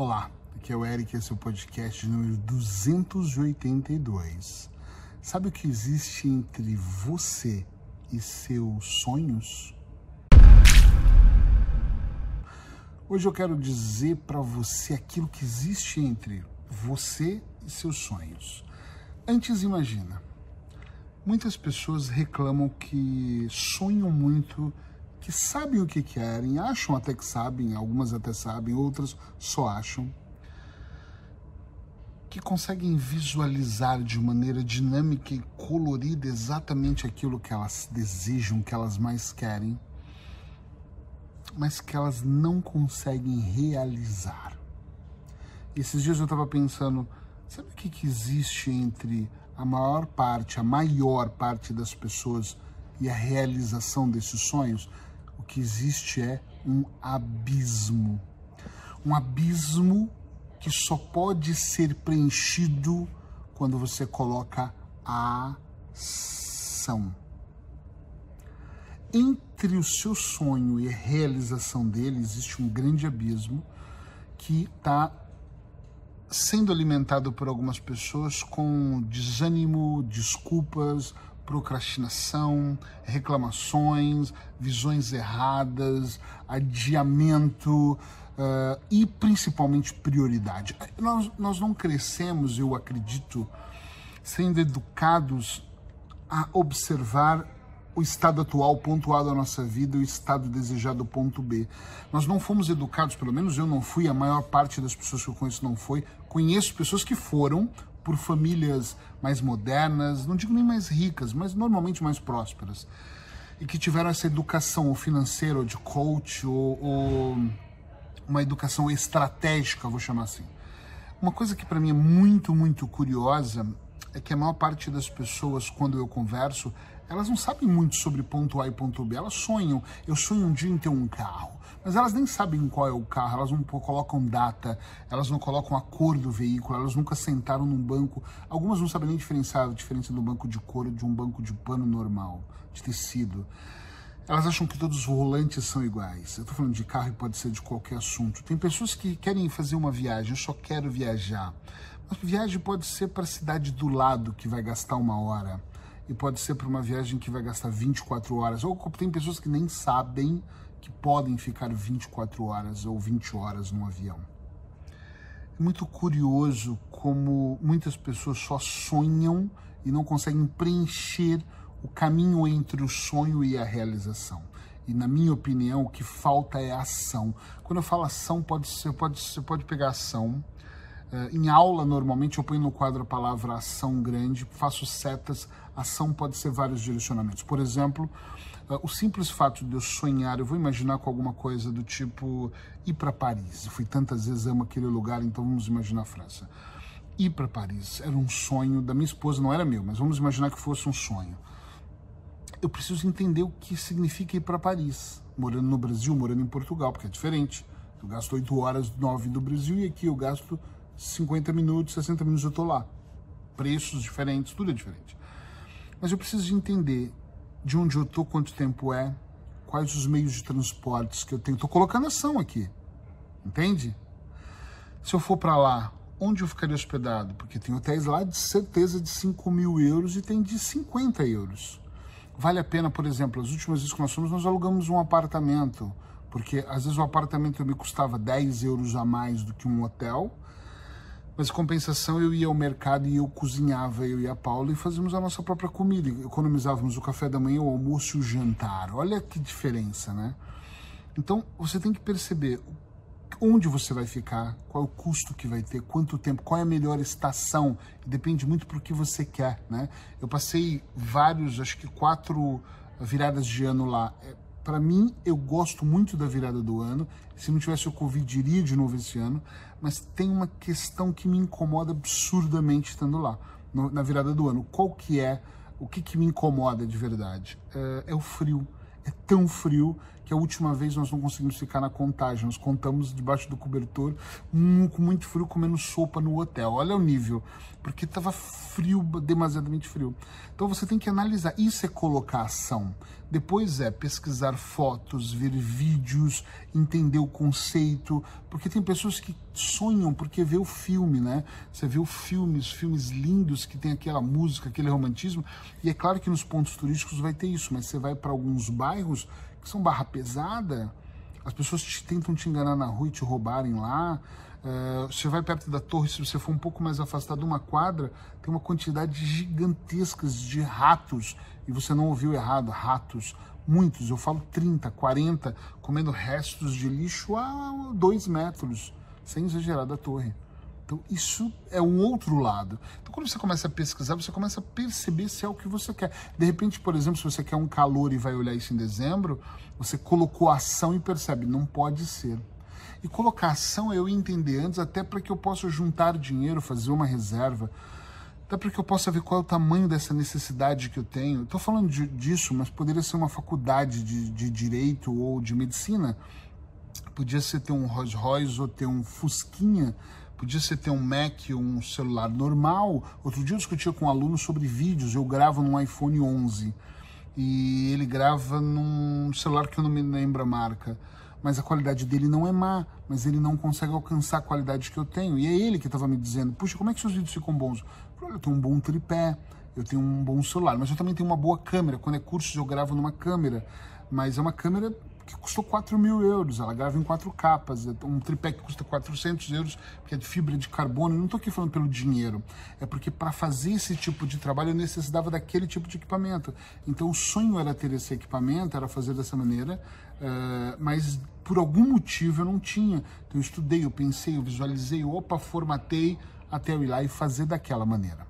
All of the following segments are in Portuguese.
Olá, aqui é o Eric, esse é o podcast número 282. Sabe o que existe entre você e seus sonhos? Hoje eu quero dizer para você aquilo que existe entre você e seus sonhos. Antes, imagina. Muitas pessoas reclamam que sonham muito que sabem o que querem, acham até que sabem, algumas até sabem, outras só acham, que conseguem visualizar de maneira dinâmica e colorida exatamente aquilo que elas desejam, que elas mais querem, mas que elas não conseguem realizar. Esses dias eu estava pensando, sabe o que, que existe entre a maior parte, a maior parte das pessoas e a realização desses sonhos? O que existe é um abismo. Um abismo que só pode ser preenchido quando você coloca a ação. Entre o seu sonho e a realização dele existe um grande abismo que está sendo alimentado por algumas pessoas com desânimo, desculpas, procrastinação, reclamações, visões erradas, adiamento uh, e principalmente prioridade. Nós, nós não crescemos, eu acredito, sendo educados a observar o estado atual, ponto A da nossa vida, o estado desejado, ponto B. Nós não fomos educados, pelo menos eu não fui, a maior parte das pessoas que eu conheço não foi. Conheço pessoas que foram, por famílias mais modernas, não digo nem mais ricas, mas normalmente mais prósperas, e que tiveram essa educação ou financeira, ou de coach, ou, ou uma educação estratégica, vou chamar assim. Uma coisa que para mim é muito, muito curiosa é que a maior parte das pessoas, quando eu converso, elas não sabem muito sobre ponto A e ponto B. Elas sonham. Eu sonho um dia em ter um carro mas elas nem sabem qual é o carro, elas não colocam data, elas não colocam a cor do veículo, elas nunca sentaram num banco. Algumas não sabem nem diferenciar a diferença do banco de couro de um banco de pano normal, de tecido. Elas acham que todos os volantes são iguais. Eu estou falando de carro e pode ser de qualquer assunto. Tem pessoas que querem fazer uma viagem, eu só quero viajar. Mas viagem pode ser para a cidade do lado, que vai gastar uma hora. E pode ser para uma viagem que vai gastar 24 horas. Ou tem pessoas que nem sabem que podem ficar 24 horas ou 20 horas no avião. É muito curioso como muitas pessoas só sonham e não conseguem preencher o caminho entre o sonho e a realização. E na minha opinião, o que falta é ação. Quando eu falo ação, pode ser, pode, você pode pegar ação. Uh, em aula, normalmente, eu ponho no quadro a palavra ação grande, faço setas. Ação pode ser vários direcionamentos. Por exemplo, Uh, o simples fato de eu sonhar, eu vou imaginar com alguma coisa do tipo ir para Paris. Eu fui tantas vezes, amo aquele lugar, então vamos imaginar a França. Ir para Paris era um sonho da minha esposa, não era meu, mas vamos imaginar que fosse um sonho. Eu preciso entender o que significa ir para Paris, morando no Brasil, morando em Portugal, porque é diferente. Eu gasto 8 horas, 9 do Brasil, e aqui eu gasto 50 minutos, 60 minutos eu estou lá. Preços diferentes, tudo é diferente. Mas eu preciso de entender de onde eu tô, quanto tempo é, quais os meios de transportes que eu tenho. Tô colocando ação aqui, entende? Se eu for para lá, onde eu ficaria hospedado? Porque tem hotéis lá de certeza de 5 mil euros e tem de 50 euros. Vale a pena, por exemplo, as últimas vezes que nós fomos, nós alugamos um apartamento, porque às vezes o apartamento me custava 10 euros a mais do que um hotel, mas compensação eu ia ao mercado e eu cozinhava, eu e a Paula, e fazíamos a nossa própria comida. Economizávamos o café da manhã, o almoço e o jantar. Olha que diferença, né? Então você tem que perceber onde você vai ficar, qual é o custo que vai ter, quanto tempo, qual é a melhor estação. Depende muito pro que você quer, né? Eu passei vários, acho que quatro viradas de ano lá. É, para mim, eu gosto muito da virada do ano. Se não tivesse o Covid, iria de novo esse ano. Mas tem uma questão que me incomoda absurdamente estando lá, no, na virada do ano. Qual que é, o que, que me incomoda de verdade? É, é o frio. É tão frio que a última vez nós não conseguimos ficar na contagem. Nós contamos debaixo do cobertor, um, com muito frio, comendo sopa no hotel. Olha o nível, porque estava frio, demasiadamente frio. Então você tem que analisar. Isso é colocar ação. Depois é pesquisar fotos, ver vídeos, entender o conceito, porque tem pessoas que sonham porque vê o filme, né? Você vê os filmes lindos que tem aquela música, aquele romantismo, e é claro que nos pontos turísticos vai ter isso, mas você vai para alguns bairros são barra pesada, as pessoas te, tentam te enganar na rua e te roubarem lá. Uh, você vai perto da torre, se você for um pouco mais afastado uma quadra, tem uma quantidade gigantescas de ratos, e você não ouviu errado, ratos, muitos, eu falo 30, 40, comendo restos de lixo a dois metros, sem exagerar da torre. Então, isso é um outro lado. Então, quando você começa a pesquisar, você começa a perceber se é o que você quer. De repente, por exemplo, se você quer um calor e vai olhar isso em dezembro, você colocou ação e percebe, não pode ser. E colocar ação é eu entender antes, até para que eu possa juntar dinheiro, fazer uma reserva, até para que eu possa ver qual é o tamanho dessa necessidade que eu tenho. Estou falando de, disso, mas poderia ser uma faculdade de, de direito ou de medicina. Podia ser ter um Rolls Royce ou ter um Fusquinha Podia ser ter um Mac um celular normal. Outro dia eu discutia com um aluno sobre vídeos. Eu gravo num iPhone 11 e ele grava num celular que eu não me lembro a marca. Mas a qualidade dele não é má, mas ele não consegue alcançar a qualidade que eu tenho. E é ele que estava me dizendo: Puxa, como é que seus vídeos ficam bons? Eu tenho um bom tripé, eu tenho um bom celular, mas eu também tenho uma boa câmera. Quando é curso, eu gravo numa câmera, mas é uma câmera que custou 4 mil euros. Ela grava em quatro capas. É um tripé que custa 400 euros, que é de fibra de carbono. Não estou aqui falando pelo dinheiro. É porque para fazer esse tipo de trabalho eu necessitava daquele tipo de equipamento. Então o sonho era ter esse equipamento, era fazer dessa maneira, uh, mas por algum motivo eu não tinha. Então eu estudei, eu pensei, eu visualizei, opa, formatei até eu ir lá e fazer daquela maneira.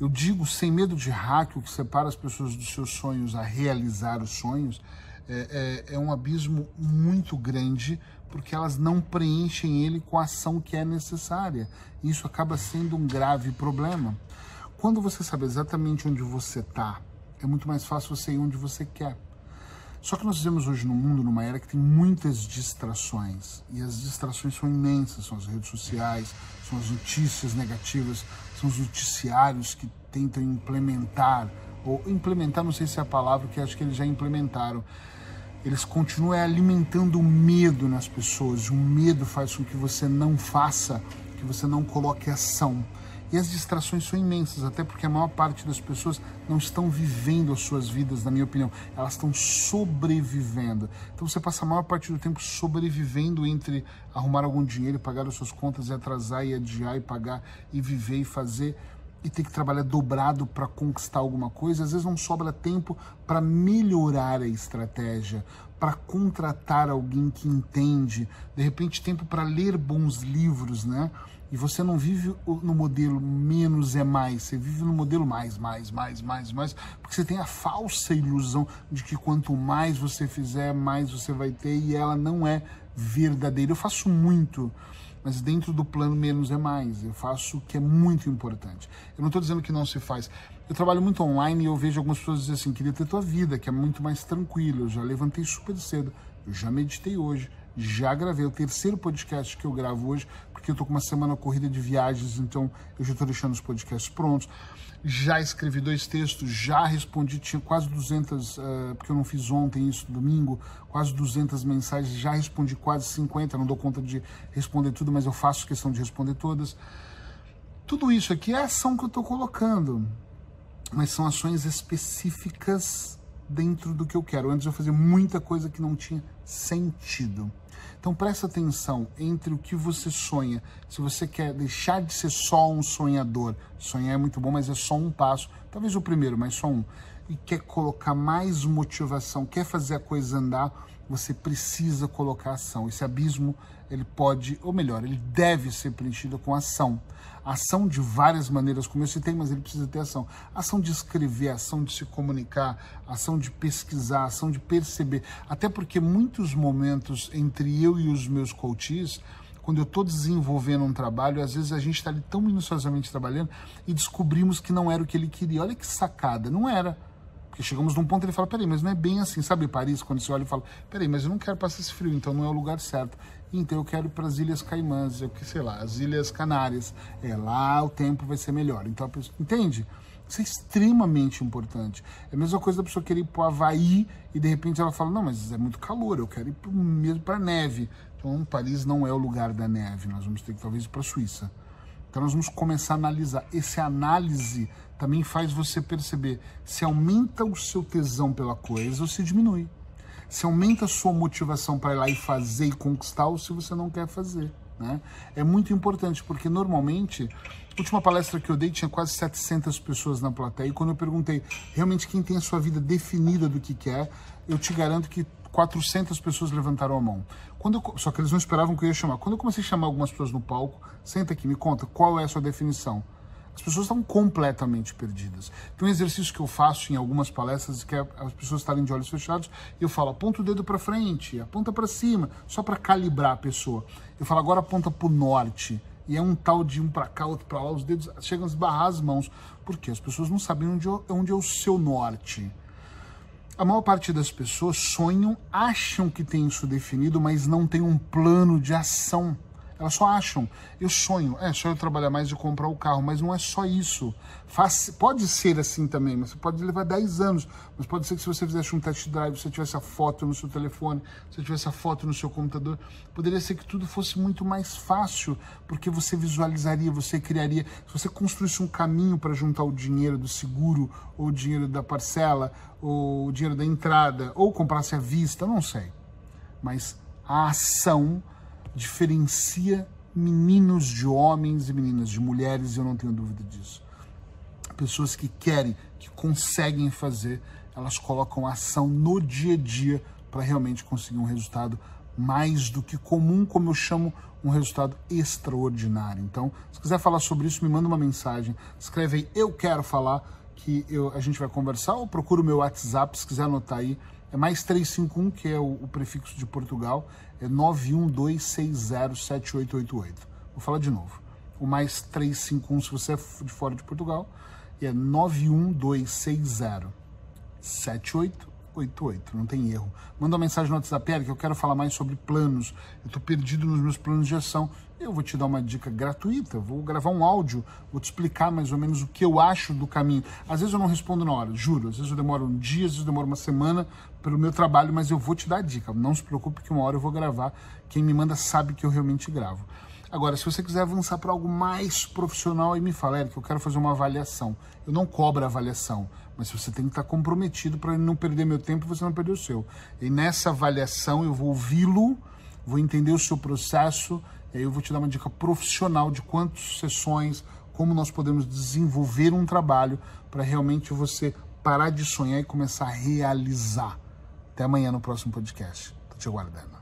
Eu digo sem medo de hack, o que separa as pessoas dos seus sonhos a realizar os sonhos é, é, é, um abismo muito grande porque elas não preenchem ele com a ação que é necessária. Isso acaba sendo um grave problema. Quando você sabe exatamente onde você está, é muito mais fácil você ir onde você quer. Só que nós vivemos hoje no mundo, numa era que tem muitas distrações. E as distrações são imensas, são as redes sociais, são as notícias negativas, são os noticiários que tentam implementar, ou implementar, não sei se é a palavra, que acho que eles já implementaram, eles continuam alimentando o medo nas pessoas. O medo faz com que você não faça, que você não coloque ação. E as distrações são imensas, até porque a maior parte das pessoas não estão vivendo as suas vidas, na minha opinião. Elas estão sobrevivendo. Então você passa a maior parte do tempo sobrevivendo entre arrumar algum dinheiro, pagar as suas contas e atrasar e adiar e pagar e viver e fazer e ter que trabalhar dobrado para conquistar alguma coisa, às vezes não sobra tempo para melhorar a estratégia, para contratar alguém que entende, de repente tempo para ler bons livros, né? E você não vive no modelo menos é mais, você vive no modelo mais, mais, mais, mais, mais, porque você tem a falsa ilusão de que quanto mais você fizer, mais você vai ter, e ela não é verdadeira. Eu faço muito mas dentro do plano menos é mais. Eu faço o que é muito importante. Eu não estou dizendo que não se faz. Eu trabalho muito online e eu vejo algumas pessoas dizer assim, queria ter tua vida, que é muito mais tranquilo. Eu já levantei super cedo, eu já meditei hoje, já gravei o terceiro podcast que eu gravo hoje, porque eu estou com uma semana corrida de viagens, então eu já estou deixando os podcasts prontos já escrevi dois textos, já respondi, tinha quase 200, uh, eh, porque eu não fiz ontem isso, domingo, quase 200 mensagens, já respondi quase 50, não dou conta de responder tudo, mas eu faço questão de responder todas. Tudo isso aqui é ação que eu estou colocando, mas são ações específicas dentro do que eu quero. Antes eu fazia muita coisa que não tinha sentido. Então presta atenção entre o que você sonha. Se você quer deixar de ser só um sonhador, sonhar é muito bom, mas é só um passo, talvez o primeiro, mas só um. E quer colocar mais motivação, quer fazer a coisa andar, você precisa colocar ação. Esse abismo, ele pode, ou melhor, ele deve ser preenchido com ação. Ação de várias maneiras, como eu citei, mas ele precisa ter ação. Ação de escrever, ação de se comunicar, ação de pesquisar, ação de perceber. Até porque muitos momentos entre eu e os meus coaches, quando eu estou desenvolvendo um trabalho, às vezes a gente está ali tão minuciosamente trabalhando e descobrimos que não era o que ele queria. Olha que sacada, não era Porque chegamos num ponto ele fala, peraí, mas não é bem assim, sabe Paris, quando você olha e fala, peraí, mas eu não quero passar esse frio, então não é o lugar certo. Então eu quero ir para as Ilhas Caimãs, eu que sei lá, as Ilhas Canárias. É lá o tempo vai ser melhor. Então a pessoa, entende? Isso é extremamente importante. É a mesma coisa da pessoa querer ir para o Havaí e de repente ela fala, não, mas é muito calor, eu quero ir pro, mesmo para neve. Então Paris não é o lugar da neve, nós vamos ter que talvez ir para a Suíça. Então nós vamos começar a analisar. Esse análise também faz você perceber se aumenta o seu tesão pela coisa ou se diminui. Se aumenta a sua motivação para ir lá e fazer e conquistar ou se você não quer fazer. Né? É muito importante, porque normalmente, a última palestra que eu dei tinha quase 700 pessoas na plateia, e quando eu perguntei realmente quem tem a sua vida definida do que quer, eu te garanto que 400 pessoas levantaram a mão. Quando eu, só que eles não esperavam que eu ia chamar. Quando eu comecei a chamar algumas pessoas no palco, senta aqui, me conta, qual é a sua definição? As pessoas estão completamente perdidas. Tem um exercício que eu faço em algumas palestras que é as pessoas estarem de olhos fechados e eu falo, aponta o dedo para frente, aponta para cima, só para calibrar a pessoa. Eu falo, agora aponta para o norte. E é um tal de um para cá, outro para lá, os dedos chegam a esbarrar as mãos. Por quê? As pessoas não sabem onde, onde é o seu norte. A maior parte das pessoas sonham, acham que tem isso definido, mas não tem um plano de ação. Elas só acham, eu sonho, é só eu trabalhar mais e comprar o carro, mas não é só isso. Faz, pode ser assim também, mas pode levar 10 anos, mas pode ser que se você fizesse um test drive, você tivesse a foto no seu telefone, você tivesse a foto no seu computador, poderia ser que tudo fosse muito mais fácil, porque você visualizaria, você criaria, se você construísse um caminho para juntar o dinheiro do seguro, ou o dinheiro da parcela, ou o dinheiro da entrada, ou comprasse à vista, não sei. Mas a ação diferencia meninos de homens e meninas de mulheres, eu não tenho dúvida disso. Pessoas que querem, que conseguem fazer, elas colocam ação no dia a dia para realmente conseguir um resultado mais do que comum, como eu chamo, um resultado extraordinário. Então, se quiser falar sobre isso, me manda uma mensagem, escreve aí, eu quero falar, que eu, a gente vai conversar, ou procura o meu WhatsApp, se quiser anotar aí, é mais 351, que é o, o prefixo de Portugal, é 912607888. Vou falar de novo. O mais 351 se você é de fora de Portugal, é 912607888. 88, não tem erro. Manda uma mensagem no WhatsApp, Eric, eu quero falar mais sobre planos. Eu estou perdido nos meus planos de ação. Eu vou te dar uma dica gratuita, vou gravar um áudio, vou te explicar mais ou menos o que eu acho do caminho. Às vezes eu não respondo na hora, juro. Às vezes eu demoro um dia, às vezes eu demoro uma semana pelo meu trabalho, mas eu vou te dar a dica. Não se preocupe que uma hora eu vou gravar. Quem me manda sabe que eu realmente gravo. Agora, se você quiser avançar para algo mais profissional, aí me fala, Eric, eu quero fazer uma avaliação. Eu não cobro avaliação, mas você tem que estar comprometido para não perder meu tempo e você não perder o seu. E nessa avaliação eu vou ouvi-lo, vou entender o seu processo, e aí eu vou te dar uma dica profissional de quantas sessões, como nós podemos desenvolver um trabalho para realmente você parar de sonhar e começar a realizar. Até amanhã no próximo podcast. Tô te aguardando.